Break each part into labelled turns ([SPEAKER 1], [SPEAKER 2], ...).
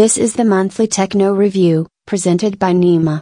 [SPEAKER 1] This is the monthly Techno Review, presented by NIMA.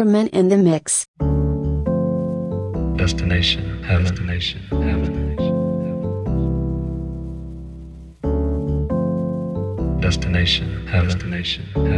[SPEAKER 2] Sacrament in the
[SPEAKER 1] mix.
[SPEAKER 3] Destination heaven. Destination heaven. Destination heaven. Destination heaven.